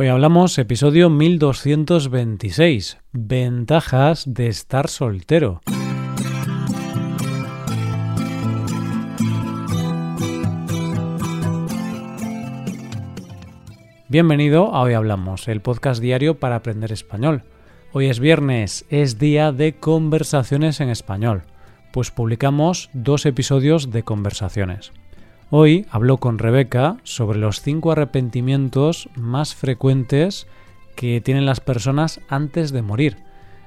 Hoy hablamos episodio 1226, ventajas de estar soltero. Bienvenido a Hoy Hablamos, el podcast diario para aprender español. Hoy es viernes, es día de conversaciones en español, pues publicamos dos episodios de conversaciones. Hoy hablo con Rebeca sobre los cinco arrepentimientos más frecuentes que tienen las personas antes de morir.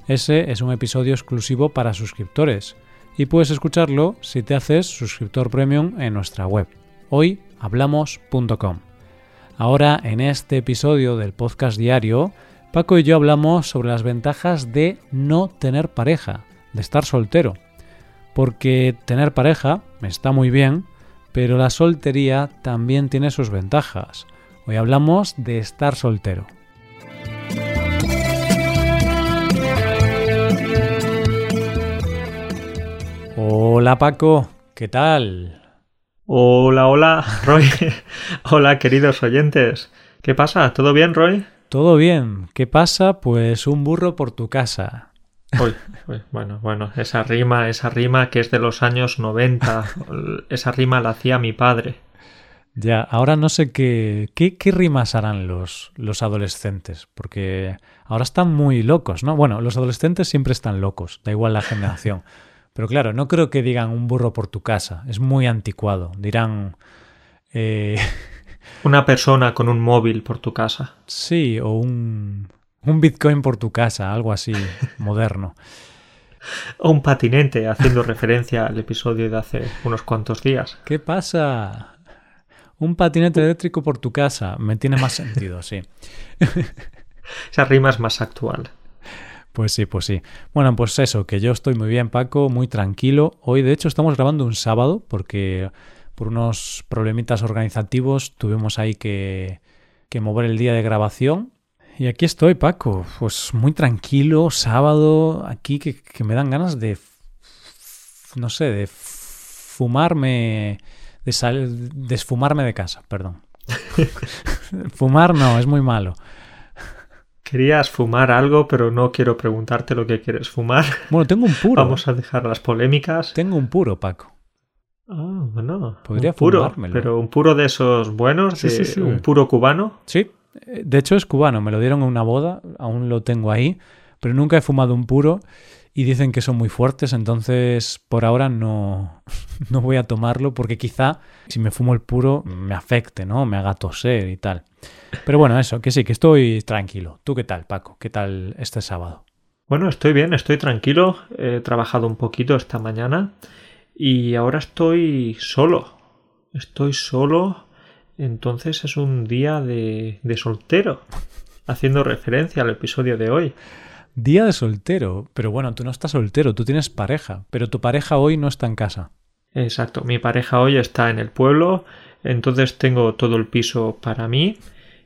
Ese es un episodio exclusivo para suscriptores y puedes escucharlo si te haces suscriptor premium en nuestra web hoyhablamos.com. Ahora, en este episodio del podcast diario, Paco y yo hablamos sobre las ventajas de no tener pareja, de estar soltero. Porque tener pareja está muy bien, pero la soltería también tiene sus ventajas. Hoy hablamos de estar soltero. Hola Paco, ¿qué tal? Hola, hola, Roy. hola, queridos oyentes. ¿Qué pasa? ¿Todo bien, Roy? Todo bien. ¿Qué pasa? Pues un burro por tu casa. Bueno, bueno, esa rima, esa rima que es de los años 90, esa rima la hacía mi padre. Ya, ahora no sé qué, qué, qué, rimas harán los, los adolescentes, porque ahora están muy locos, ¿no? Bueno, los adolescentes siempre están locos, da igual la generación. Pero claro, no creo que digan un burro por tu casa, es muy anticuado. Dirán... Eh... Una persona con un móvil por tu casa. Sí, o un, un Bitcoin por tu casa, algo así moderno. O un patinete, haciendo referencia al episodio de hace unos cuantos días. ¿Qué pasa? Un patinete eléctrico por tu casa. Me tiene más sentido, sí. Esa rima es más actual. Pues sí, pues sí. Bueno, pues eso, que yo estoy muy bien, Paco, muy tranquilo. Hoy, de hecho, estamos grabando un sábado porque por unos problemitas organizativos tuvimos ahí que, que mover el día de grabación y aquí estoy, Paco, pues muy tranquilo, sábado, aquí que, me dan ganas de, no sé, de fumarme, de, sal, de esfumarme de casa, perdón. Fumar no, es muy malo. Querías fumar algo, pero no quiero preguntarte lo que quieres fumar. Bueno, tengo un puro. Vamos a dejar las polémicas. Tengo un puro, Paco. Ah, bueno. Podría un puro, fumármelo. Pero un puro de esos buenos, Sí, de- sí, sí. un puro cubano. Sí, de hecho es cubano, me lo dieron en una boda, aún lo tengo ahí, pero nunca he fumado un puro y dicen que son muy fuertes, entonces por ahora no, no voy a tomarlo porque quizá si me fumo el puro me afecte, ¿no? Me haga toser y tal. Pero bueno, eso, que sí, que estoy tranquilo. ¿Tú qué tal, Paco? ¿Qué tal este sábado? Bueno, estoy bien, estoy tranquilo. He trabajado un poquito esta mañana y ahora estoy solo. Estoy solo, entonces es un día de, de soltero, haciendo referencia al episodio de hoy. Día de soltero, pero bueno, tú no estás soltero, tú tienes pareja, pero tu pareja hoy no está en casa. Exacto, mi pareja hoy está en el pueblo, entonces tengo todo el piso para mí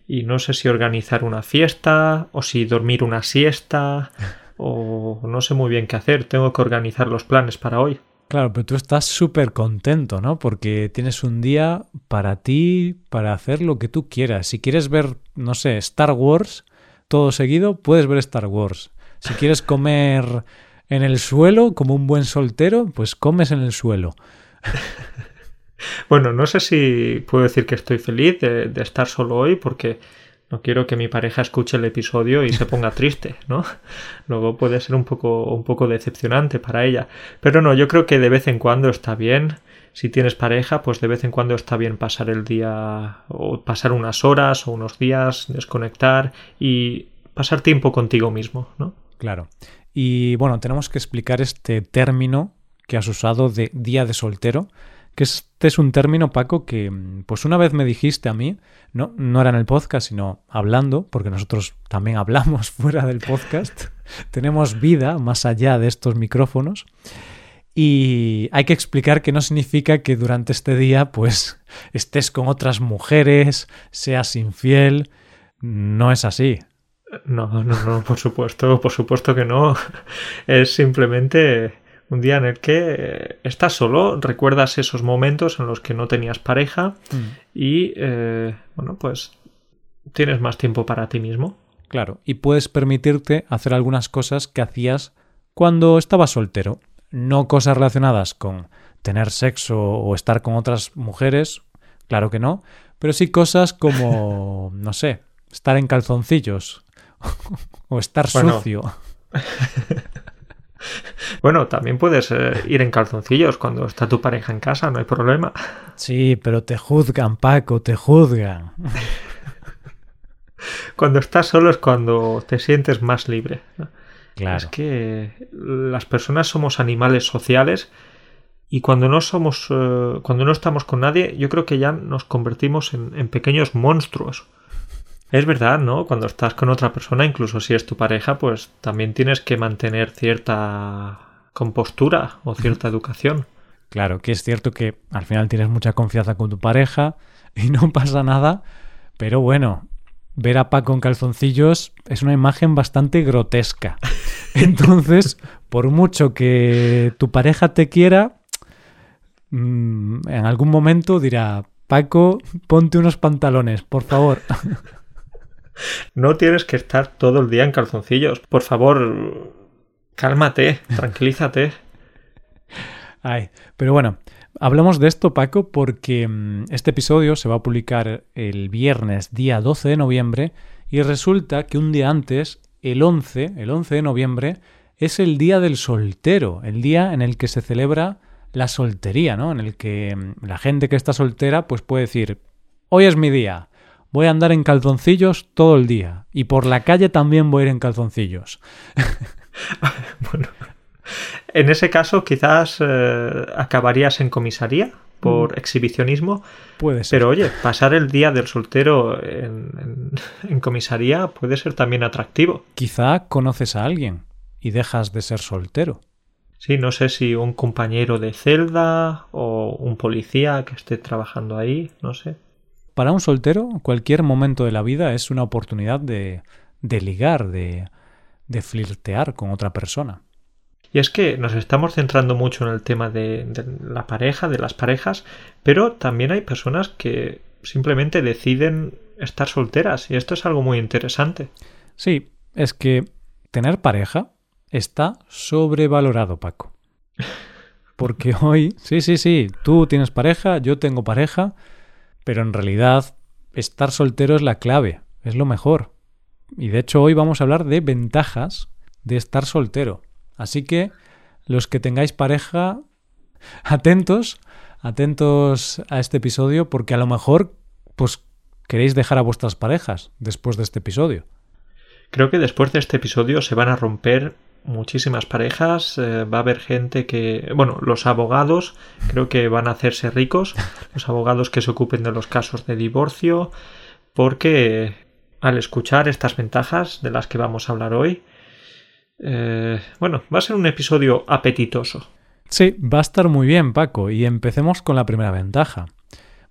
y no sé si organizar una fiesta o si dormir una siesta o no sé muy bien qué hacer, tengo que organizar los planes para hoy. Claro, pero tú estás súper contento, ¿no? Porque tienes un día para ti, para hacer lo que tú quieras. Si quieres ver, no sé, Star Wars, todo seguido, puedes ver Star Wars. Si quieres comer en el suelo, como un buen soltero, pues comes en el suelo. Bueno, no sé si puedo decir que estoy feliz de, de estar solo hoy porque no quiero que mi pareja escuche el episodio y se ponga triste, ¿no? Luego puede ser un poco, un poco decepcionante para ella. Pero no, yo creo que de vez en cuando está bien. Si tienes pareja, pues de vez en cuando está bien pasar el día o pasar unas horas o unos días, desconectar y pasar tiempo contigo mismo, ¿no? Claro. Y bueno, tenemos que explicar este término que has usado de día de soltero, que este es un término, Paco, que pues una vez me dijiste a mí, no, no era en el podcast, sino hablando, porque nosotros también hablamos fuera del podcast, tenemos vida más allá de estos micrófonos. Y hay que explicar que no significa que durante este día pues estés con otras mujeres, seas infiel. No es así. No, no, no, por supuesto, por supuesto que no. Es simplemente un día en el que estás solo, recuerdas esos momentos en los que no tenías pareja Mm. y, eh, bueno, pues tienes más tiempo para ti mismo. Claro, y puedes permitirte hacer algunas cosas que hacías cuando estabas soltero. No cosas relacionadas con tener sexo o estar con otras mujeres, claro que no, pero sí cosas como, no sé, estar en calzoncillos o estar sucio. bueno, también puedes eh, ir en calzoncillos cuando está tu pareja en casa, no hay problema. Sí, pero te juzgan, Paco, te juzgan. cuando estás solo es cuando te sientes más libre. Claro. Es que las personas somos animales sociales y cuando no somos, eh, cuando no estamos con nadie, yo creo que ya nos convertimos en, pequeños monstruos. Es verdad, ¿no? Cuando estás con otra persona, incluso si es tu pareja, pues también tienes que mantener cierta compostura o cierta educación. Claro, que es cierto que al final tienes mucha confianza con tu pareja y no pasa nada, pero bueno, ver a Paco en calzoncillos es una imagen bastante grotesca. Entonces, por mucho que tu pareja te quiera, mm, en algún momento dirá, Paco, ponte unos pantalones, por favor. No tienes que estar todo el día en calzoncillos. Por favor, cálmate, tranquilízate. Ay, pero bueno, Hablamos de esto, Paco, porque mm, este episodio se va a publicar el viernes, día 12 de noviembre, y resulta que un día antes, el 11, el 11 de noviembre, es el día del soltero, el día en el que se celebra la soltería, ¿no? En el que mm, la gente que está soltera pues puede decir, hoy es mi día, voy a andar en calzoncillos todo el día y por la calle también voy a ir en calzoncillos. bueno, en ese caso, quizás eh, acabarías en comisaría por mm. exhibicionismo. Puede ser. Pero oye, pasar el día del soltero en, en, comisaría puede ser también atractivo. Quizá conoces a alguien y dejas de ser soltero. Sí, no sé si un compañero de celda o un policía que esté trabajando ahí, no sé. Para un soltero, cualquier momento de la vida es una oportunidad de, de ligar, de, de flirtear con otra persona. Y es que nos estamos centrando mucho en el tema de, la pareja, de las parejas, pero también hay personas que simplemente deciden estar solteras y esto es algo muy interesante. Sí, es que tener pareja está sobrevalorado, Paco. Porque hoy, sí, sí, sí, tú tienes pareja, yo tengo pareja, pero en realidad estar soltero es la clave, es lo mejor. Y de hecho hoy vamos a hablar de ventajas de estar soltero. Así que los que tengáis pareja, atentos, atentos a este episodio porque a lo mejor pues queréis dejar a vuestras parejas después de este episodio. Creo que después de este episodio se van a romper muchísimas parejas, eh, va a haber gente que, bueno, los abogados creo que van a hacerse ricos, los abogados que se ocupen de los casos de divorcio, porque al escuchar estas ventajas de las que vamos a hablar hoy, eh, bueno, va a ser un episodio apetitoso. Sí, va a estar muy bien, Paco, y empecemos con la primera ventaja.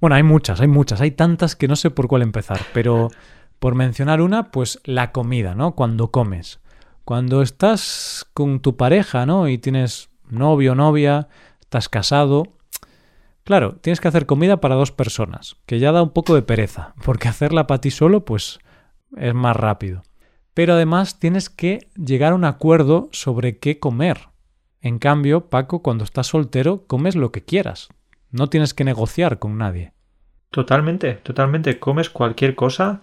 Bueno, hay muchas, hay muchas, hay tantas que no sé por cuál empezar, pero por mencionar una, pues la comida, ¿no? Cuando comes. Cuando estás con tu pareja, ¿no? Y tienes novio, novia, estás casado. Claro, tienes que hacer comida para dos personas, que ya da un poco de pereza, porque hacerla para ti solo, pues es más rápido pero además tienes que llegar a un acuerdo sobre qué comer. En cambio, Paco, cuando estás soltero, comes lo que quieras. No tienes que negociar con nadie. Totalmente, totalmente. Comes cualquier cosa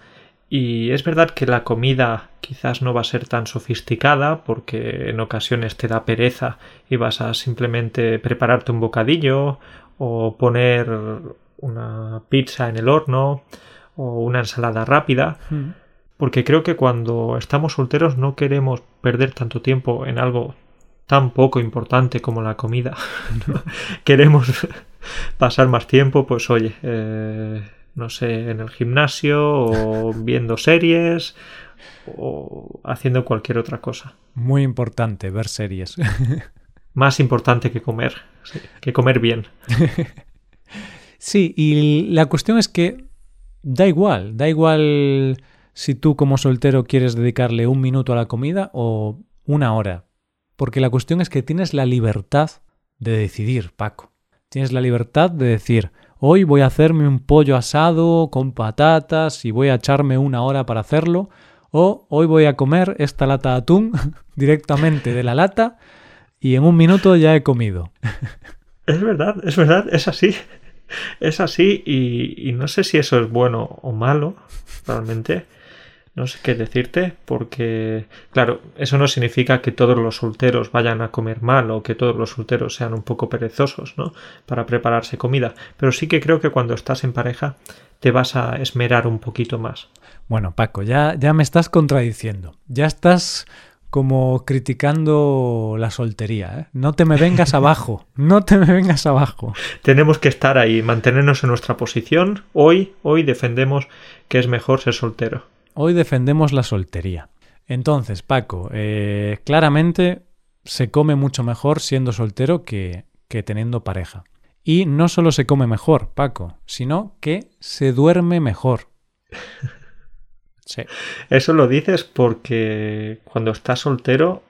y es verdad que la comida quizás no va a ser tan sofisticada porque en ocasiones te da pereza y vas a simplemente prepararte un bocadillo o poner una pizza en el horno o una ensalada rápida. Mm porque creo que cuando estamos solteros no queremos perder tanto tiempo en algo tan poco importante como la comida. queremos pasar más tiempo, pues oye, eh, no sé, en el gimnasio o viendo series o haciendo cualquier otra cosa. Muy importante ver series. Más importante que comer, que comer bien. Sí, y la cuestión es que da igual, da igual si tú como soltero quieres dedicarle un minuto a la comida o una hora. Porque la cuestión es que tienes la libertad de decidir, Paco. Tienes la libertad de decir, hoy voy a hacerme un pollo asado con patatas y voy a echarme una hora para hacerlo, o hoy voy a comer esta lata de atún directamente de la lata y en un minuto ya he comido. Es verdad, es verdad, es así. Es así y, y no sé si eso es bueno o malo, realmente. No sé qué decirte, porque, claro, eso no significa que todos los solteros vayan a comer mal o que todos los solteros sean un poco perezosos, ¿no? Para prepararse comida. Pero sí que creo que cuando estás en pareja te vas a esmerar un poquito más. Bueno, Paco, ya, ya me estás contradiciendo. Ya estás como criticando la soltería. ¿eh? No te me vengas abajo, no te me vengas abajo. Tenemos que estar ahí, mantenernos en nuestra posición. Hoy, hoy defendemos que es mejor ser soltero. Hoy defendemos la soltería. Entonces, Paco, eh, claramente se come mucho mejor siendo soltero que, que teniendo pareja. Y no solo se come mejor, Paco, sino que se duerme mejor. Sí. Eso lo dices porque cuando estás soltero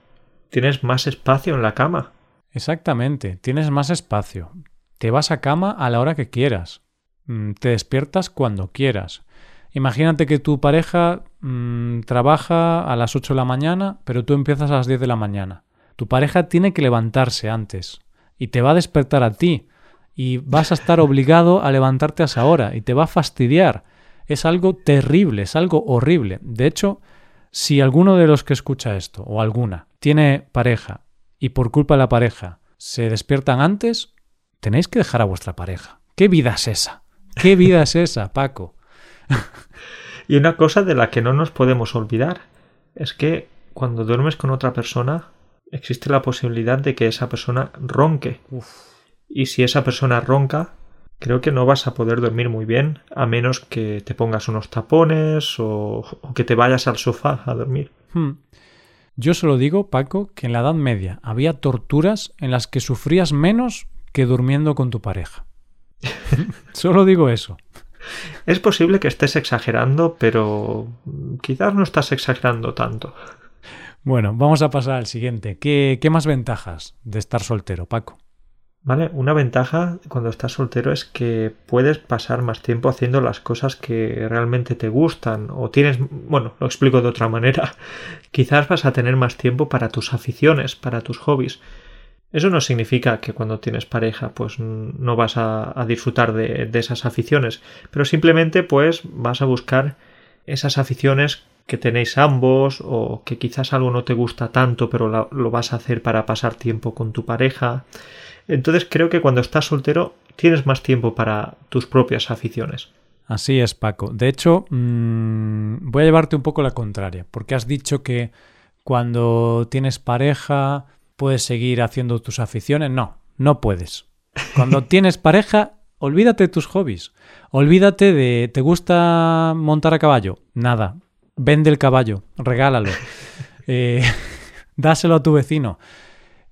tienes más espacio en la cama. Exactamente, tienes más espacio. Te vas a cama a la hora que quieras. Mm, te despiertas cuando quieras. Imagínate que tu pareja mmm, trabaja a las 8 de la mañana, pero tú empiezas a las 10 de la mañana. Tu pareja tiene que levantarse antes y te va a despertar a ti y vas a estar obligado a levantarte a esa hora y te va a fastidiar. Es algo terrible, es algo horrible. De hecho, si alguno de los que escucha esto o alguna tiene pareja y por culpa de la pareja se despiertan antes, tenéis que dejar a vuestra pareja. ¿Qué vida es esa? ¿Qué vida es esa, Paco? Y una cosa de la que no nos podemos olvidar es que cuando duermes con otra persona existe la posibilidad de que esa persona ronque. Uf. Y si esa persona ronca, creo que no vas a poder dormir muy bien a menos que te pongas unos tapones o, o que te vayas al sofá a dormir. Hmm. Yo solo digo, Paco, que en la Edad Media había torturas en las que sufrías menos que durmiendo con tu pareja. solo digo eso. Es posible que estés exagerando, pero quizás no estás exagerando tanto. Bueno, vamos a pasar al siguiente. ¿Qué, qué más ventajas de estar soltero, Paco? Vale, una ventaja cuando estás soltero es que puedes pasar más tiempo haciendo las cosas que realmente te gustan o tienes, bueno, lo explico de otra manera, quizás vas a tener más tiempo para tus aficiones, para tus hobbies. Eso no significa que cuando tienes pareja pues no vas a, disfrutar de, esas aficiones, pero simplemente pues vas a buscar esas aficiones que tenéis ambos o que quizás algo no te gusta tanto pero lo, lo vas a hacer para pasar tiempo con tu pareja. Entonces creo que cuando estás soltero tienes más tiempo para tus propias aficiones. Así es, Paco. De hecho, mmm, voy a llevarte un poco la contraria, porque has dicho que cuando tienes pareja puedes seguir haciendo tus aficiones. No, no puedes. Cuando tienes pareja, olvídate de tus hobbies. Olvídate de ¿te gusta montar a caballo? Nada. Vende el caballo, regálalo. Eh, dáselo a tu vecino.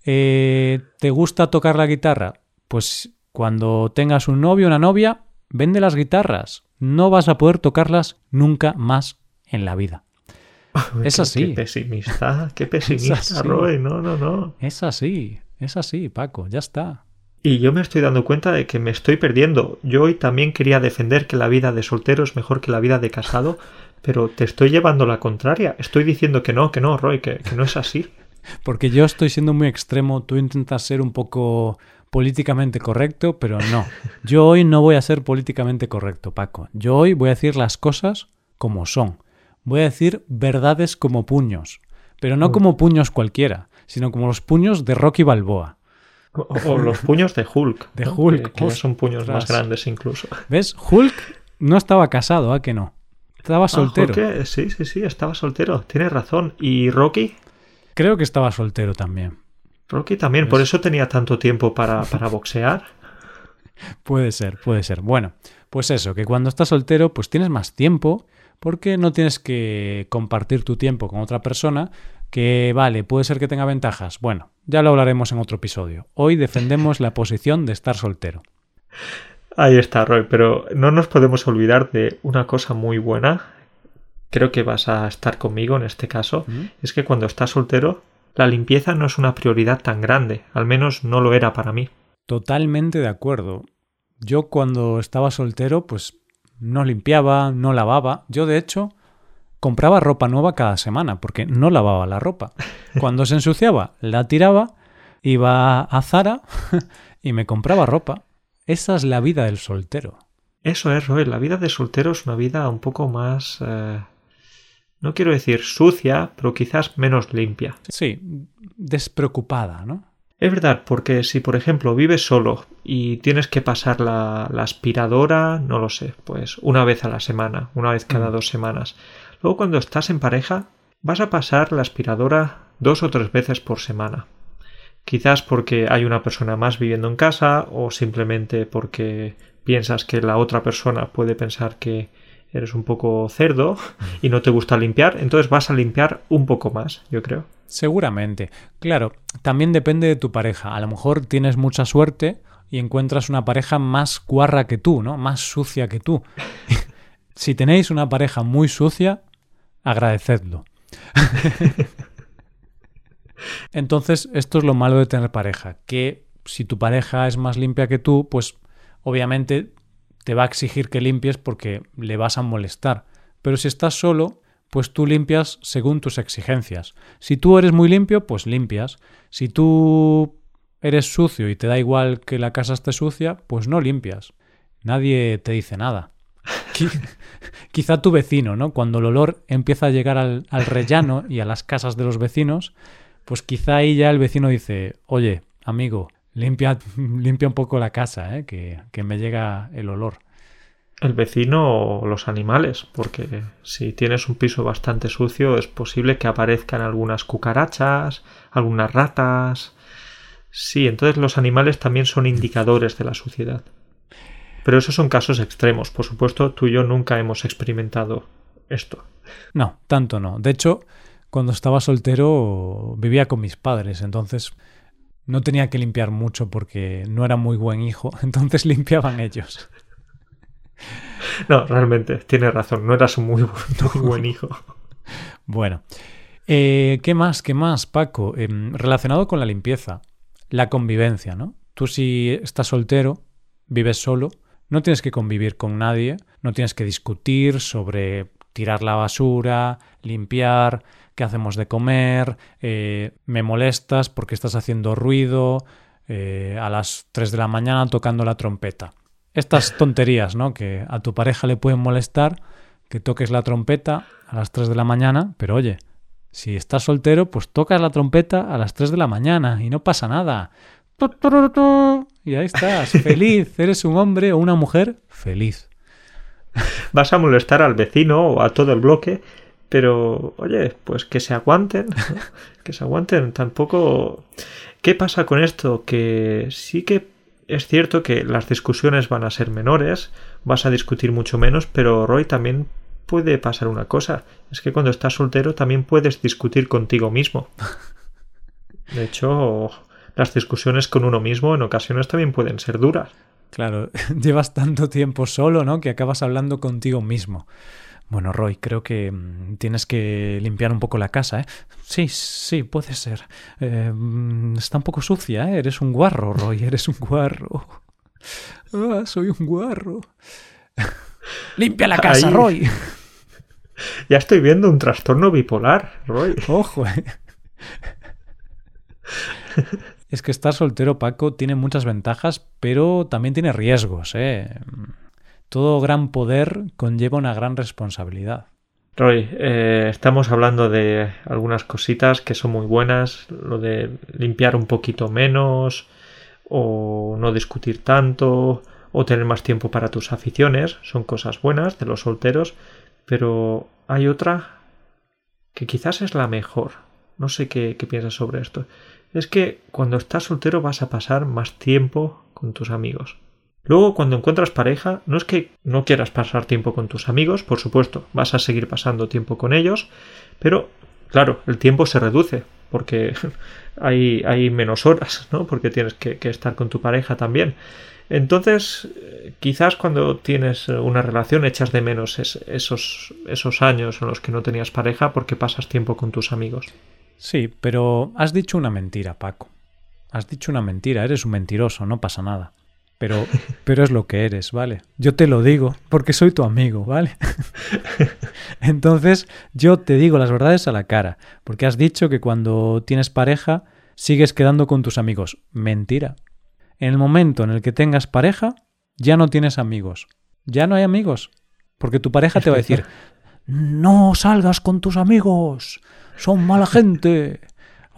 Eh, ¿Te gusta tocar la guitarra? Pues cuando tengas un novio o una novia, vende las guitarras. No vas a poder tocarlas nunca más en la vida. Es así. Qué pesimista, qué pesimista, Roy. No, no, no. Es así, es así, Paco, ya está. Y yo me estoy dando cuenta de que me estoy perdiendo. Yo hoy también quería defender que la vida de soltero es mejor que la vida de casado, pero te estoy llevando la contraria. Estoy diciendo que no, que no, Roy, que, que no es así. Porque yo estoy siendo muy extremo, tú intentas ser un poco políticamente correcto, pero no. Yo hoy no voy a ser políticamente correcto, Paco. Yo hoy voy a decir las cosas como son. Voy a decir verdades como puños, pero no como puños cualquiera, sino como los puños de Rocky Balboa. O, o los puños de Hulk. De ¿no? Hulk. Que, que son puños más grandes incluso. ¿Ves? Hulk no estaba casado, ¿a que no? Estaba soltero. Ah, Hulk, sí, sí, sí, estaba soltero. Tienes razón. ¿Y Rocky? Creo que estaba soltero también. Rocky también, ¿Ves? por eso tenía tanto tiempo para, para boxear. puede ser, puede ser. Bueno, pues eso, que cuando estás soltero, pues tienes más tiempo porque no tienes que compartir tu tiempo con otra persona que, vale, puede ser que tenga ventajas. Bueno, ya lo hablaremos en otro episodio. Hoy defendemos la posición de estar soltero. Ahí está, Roy, pero no nos podemos olvidar de una cosa muy buena. Creo que vas a estar conmigo en este caso. ¿Mm? Es que cuando estás soltero, la limpieza no es una prioridad tan grande. Al menos no lo era para mí. Totalmente de acuerdo. Yo cuando estaba soltero, pues no limpiaba, no lavaba. Yo, de hecho, compraba ropa nueva cada semana porque no lavaba la ropa. Cuando se ensuciaba, la tiraba, iba a Zara y me compraba ropa. Esa es la vida del soltero. Eso es, Roy. La vida de soltero es una vida un poco más... Eh, no quiero decir sucia, pero quizás menos limpia. Sí, despreocupada, ¿no? Es verdad, porque si por ejemplo vives solo y tienes que pasar la, aspiradora, no lo sé, pues una vez a la semana, una vez cada mm. dos semanas. Luego cuando estás en pareja, vas a pasar la aspiradora dos o tres veces por semana. Quizás porque hay una persona más viviendo en casa o simplemente porque piensas que la otra persona puede pensar que eres un poco cerdo y no te gusta limpiar, entonces vas a limpiar un poco más, yo creo. Seguramente. Claro, también depende de tu pareja. A lo mejor tienes mucha suerte y encuentras una pareja más guarra que tú, ¿no? Más sucia que tú. si tenéis una pareja muy sucia, agradecedlo. Entonces, esto es lo malo de tener pareja, que si tu pareja es más limpia que tú, pues obviamente te va a exigir que limpies porque le vas a molestar. Pero si estás solo, pues tú limpias según tus exigencias. Si tú eres muy limpio, pues limpias. Si tú eres sucio y te da igual que la casa esté sucia, pues no limpias. Nadie te dice nada. Quizá tu vecino, ¿no? Cuando el olor empieza a llegar al, rellano y a las casas de los vecinos, pues quizá ahí ya el vecino dice, oye, amigo, limpia, limpia un poco la casa, ¿eh? que, que me llega el olor. El vecino o los animales, porque si tienes un piso bastante sucio es posible que aparezcan algunas cucarachas, algunas ratas. Sí, entonces los animales también son indicadores de la suciedad. Pero esos son casos extremos. Por supuesto, tú y yo nunca hemos experimentado esto. No, tanto no. De hecho, cuando estaba soltero vivía con mis padres, entonces no tenía que limpiar mucho porque no era muy buen hijo, entonces limpiaban ellos. No, realmente, tienes razón, no eras un muy, buen hijo. Bueno, eh, ¿qué más? ¿Qué más, Paco? Em, relacionado con la limpieza, la convivencia, ¿no? Tú si estás soltero, vives solo, no tienes que convivir con nadie, no tienes que discutir sobre tirar la basura, limpiar, qué hacemos de comer, eh, me molestas porque estás haciendo ruido eh, a las 3 de la mañana tocando la trompeta. Estas tonterías, ¿no? Que a tu pareja le pueden molestar que toques la trompeta a las 3 de la mañana, pero oye, si estás soltero, pues tocas la trompeta a las 3 de la mañana y no pasa nada. Y ahí estás, feliz. Eres un hombre o una mujer feliz. Vas a molestar al vecino o a todo el bloque, pero oye, pues que se aguanten, que se aguanten. Tampoco... ¿Qué pasa con esto? Que sí que es cierto que las discusiones van a ser menores, vas a discutir mucho menos, pero Roy también puede pasar una cosa. Es que cuando estás soltero también puedes discutir contigo mismo. De hecho, las discusiones con uno mismo en ocasiones también pueden ser duras. Claro, llevas tanto tiempo solo, ¿no? Que acabas hablando contigo mismo. Bueno, Roy, creo que mm, tienes que limpiar un poco la casa, ¿eh? Sí, sí, puede ser. Eh, mm, está un poco sucia, ¿eh? Eres un guarro, Roy, eres un guarro. Ah, soy un guarro. Limpia la casa, Roy. Ya estoy viendo un trastorno bipolar, Roy. Ojo, ¿eh? Es que estar soltero, Paco, tiene muchas ventajas, pero también tiene riesgos, ¿eh? Todo gran poder conlleva una gran responsabilidad. Roy, eh, estamos hablando de algunas cositas que son muy buenas, lo de limpiar un poquito menos, o no discutir tanto, o tener más tiempo para tus aficiones, son cosas buenas de los solteros, pero hay otra que quizás es la mejor. No sé qué, qué piensas sobre esto. Es que cuando estás soltero vas a pasar más tiempo con tus amigos. Luego, cuando encuentras pareja, no es que no quieras pasar tiempo con tus amigos, por supuesto, vas a seguir pasando tiempo con ellos, pero claro, el tiempo se reduce porque hay, menos horas, ¿no? Porque tienes que, estar con tu pareja también. Entonces, quizás cuando tienes una relación echas de menos esos años en los que no tenías pareja porque pasas tiempo con tus amigos. Sí, pero has dicho una mentira, Paco. Has dicho una mentira, eres un mentiroso, no pasa nada. Pero, pero es lo que eres, ¿vale? Yo te lo digo porque soy tu amigo, ¿vale? Entonces yo te digo las verdades a la cara, porque has dicho que cuando tienes pareja sigues quedando con tus amigos. Mentira. En el momento en el que tengas pareja, ya no tienes amigos. Ya no hay amigos. Porque tu pareja te va a decir, no salgas con tus amigos, son mala gente.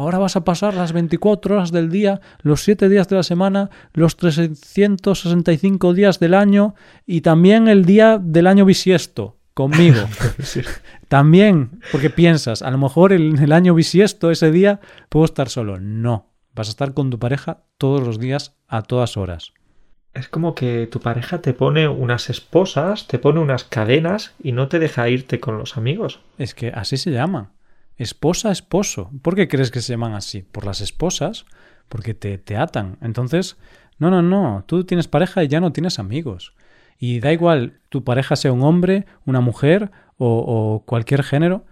Ahora vas a pasar las 24 horas del día, los 7 días de la semana, los 365 días del año y también el día del año bisiesto conmigo. también, porque piensas, a lo mejor en el año bisiesto, ese día, puedo estar solo. No, vas a estar con tu pareja todos los días, a todas horas. Es como que tu pareja te pone unas esposas, te pone unas cadenas y no te deja irte con los amigos. Es que así se llama. Esposa, esposo. ¿Por qué crees que se llaman así? Por las esposas, porque te, te atan. Entonces, no, no, no, tú tienes pareja y ya no tienes amigos. Y da igual tu pareja sea un hombre, una mujer o, cualquier género.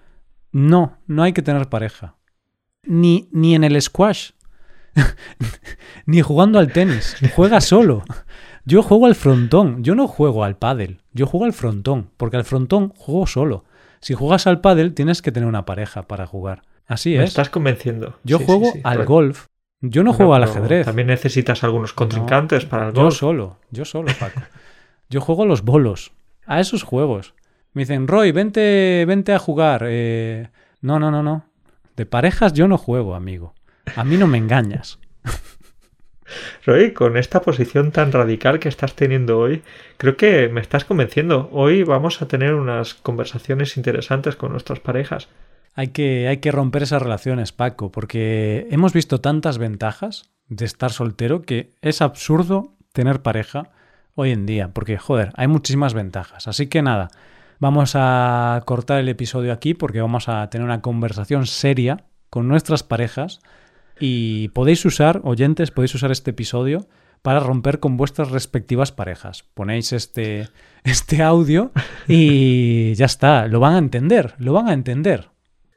No, no hay que tener pareja. Ni, ni en el squash. ni jugando al tenis. Juega solo. Yo juego al frontón. Yo no juego al pádel. Yo juego al frontón. Porque al frontón juego solo. Si juegas al pádel, tienes que tener una pareja para jugar. Así Me es. estás convenciendo. Yo Sí, juego sí, sí. al Pero- golf. Yo no juego al ajedrez. También necesitas algunos contrincantes para el Yo golf. solo, yo solo, Paco. Yo juego a los bolos, a esos juegos. Me dicen, Roy, vente, vente a jugar. Eh, no, no, no, no. De parejas yo no juego, amigo. A mí no me engañas. Roy, con esta posición tan radical que estás teniendo hoy, creo que me estás convenciendo. Hoy vamos a tener unas conversaciones interesantes con nuestras parejas. Hay que, hay que romper esas relaciones, Paco, porque hemos visto tantas ventajas de estar soltero que es absurdo tener pareja hoy en día, porque, joder, hay muchísimas ventajas. Así que nada, vamos a cortar el episodio aquí porque vamos a tener una conversación seria con nuestras parejas y podéis usar, oyentes, podéis usar este episodio para romper con vuestras respectivas parejas. Ponéis este, este audio y ya está, lo van a entender, lo van a entender.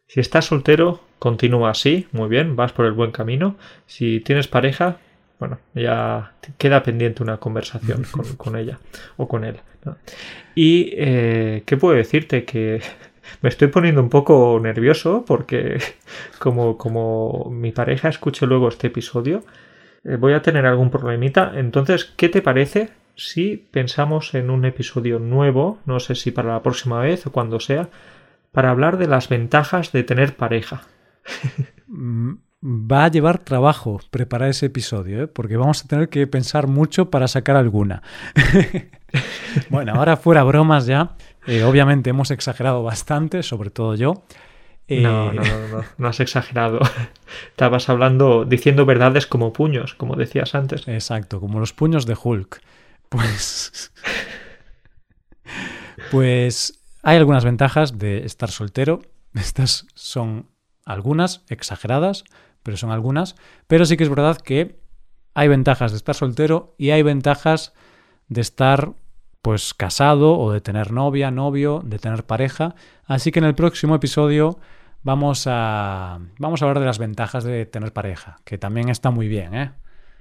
Si estás soltero, continúa así, muy bien, vas por el buen camino. Si tienes pareja, bueno, ya queda pendiente una conversación con, con ella o con él. ¿no? Y, eh, ¿qué puedo decirte? Que me estoy poniendo un poco nervioso porque como, como mi pareja escuche luego este episodio, eh, voy a tener algún problemita. Entonces, ¿qué te parece si pensamos en un episodio nuevo, no sé si para la próxima vez o cuando sea, para hablar de las ventajas de tener pareja? Mm, Va a llevar trabajo preparar ese episodio, ¿eh? porque vamos a tener que pensar mucho para sacar alguna. bueno, ahora fuera bromas ya. Eh, obviamente hemos exagerado bastante, sobre todo yo. Eh, No, no, no, no, no has exagerado. Estabas hablando, diciendo verdades como puños, como decías antes. Exacto, como los puños de Hulk. Pues. Pues hay algunas ventajas de estar soltero. Estas son algunas, exageradas, pero son algunas. Pero sí que es verdad que hay ventajas de estar soltero y hay ventajas de estar pues casado o de tener novia, novio, de tener pareja. Así que en el próximo episodio vamos a vamos a hablar de las ventajas de tener pareja, que también está muy bien, ¿eh?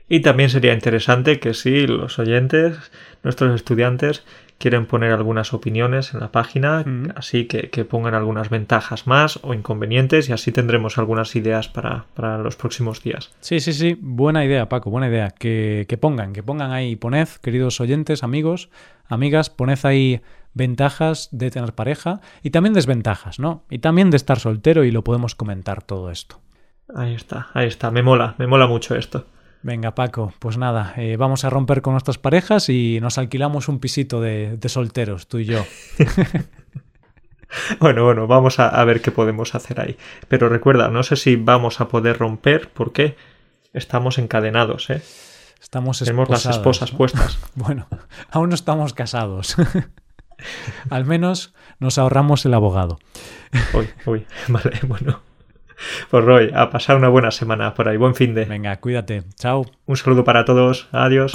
Y también sería interesante que si los oyentes, nuestros estudiantes, quieren poner algunas opiniones en la página, Mm. así que, que pongan algunas ventajas más o inconvenientes y así tendremos algunas ideas para, para los próximos días. Sí, sí, sí, buena idea, Paco, buena idea. Que, que pongan, que pongan ahí, poned, queridos oyentes, amigos, amigas, poned ahí ventajas de tener pareja y también desventajas, ¿no? Y también de estar soltero y lo podemos comentar todo esto. Ahí está, ahí está, me mola, me mola mucho esto. Venga, Paco, pues nada, eh, vamos a romper con nuestras parejas y nos alquilamos un pisito de, de solteros, tú y yo. Bueno, bueno, vamos a, a ver qué podemos hacer ahí. Pero recuerda, no sé si vamos a poder romper porque estamos encadenados, ¿eh? Estamos Tenemos las esposas ¿no? puestas. Bueno, aún no estamos casados. Al menos nos ahorramos el abogado. Uy, uy, vale, bueno. Pues Roy, a pasar una buena semana por ahí. Buen fin de. Venga, cuídate. Chao. Un saludo para todos. Adiós.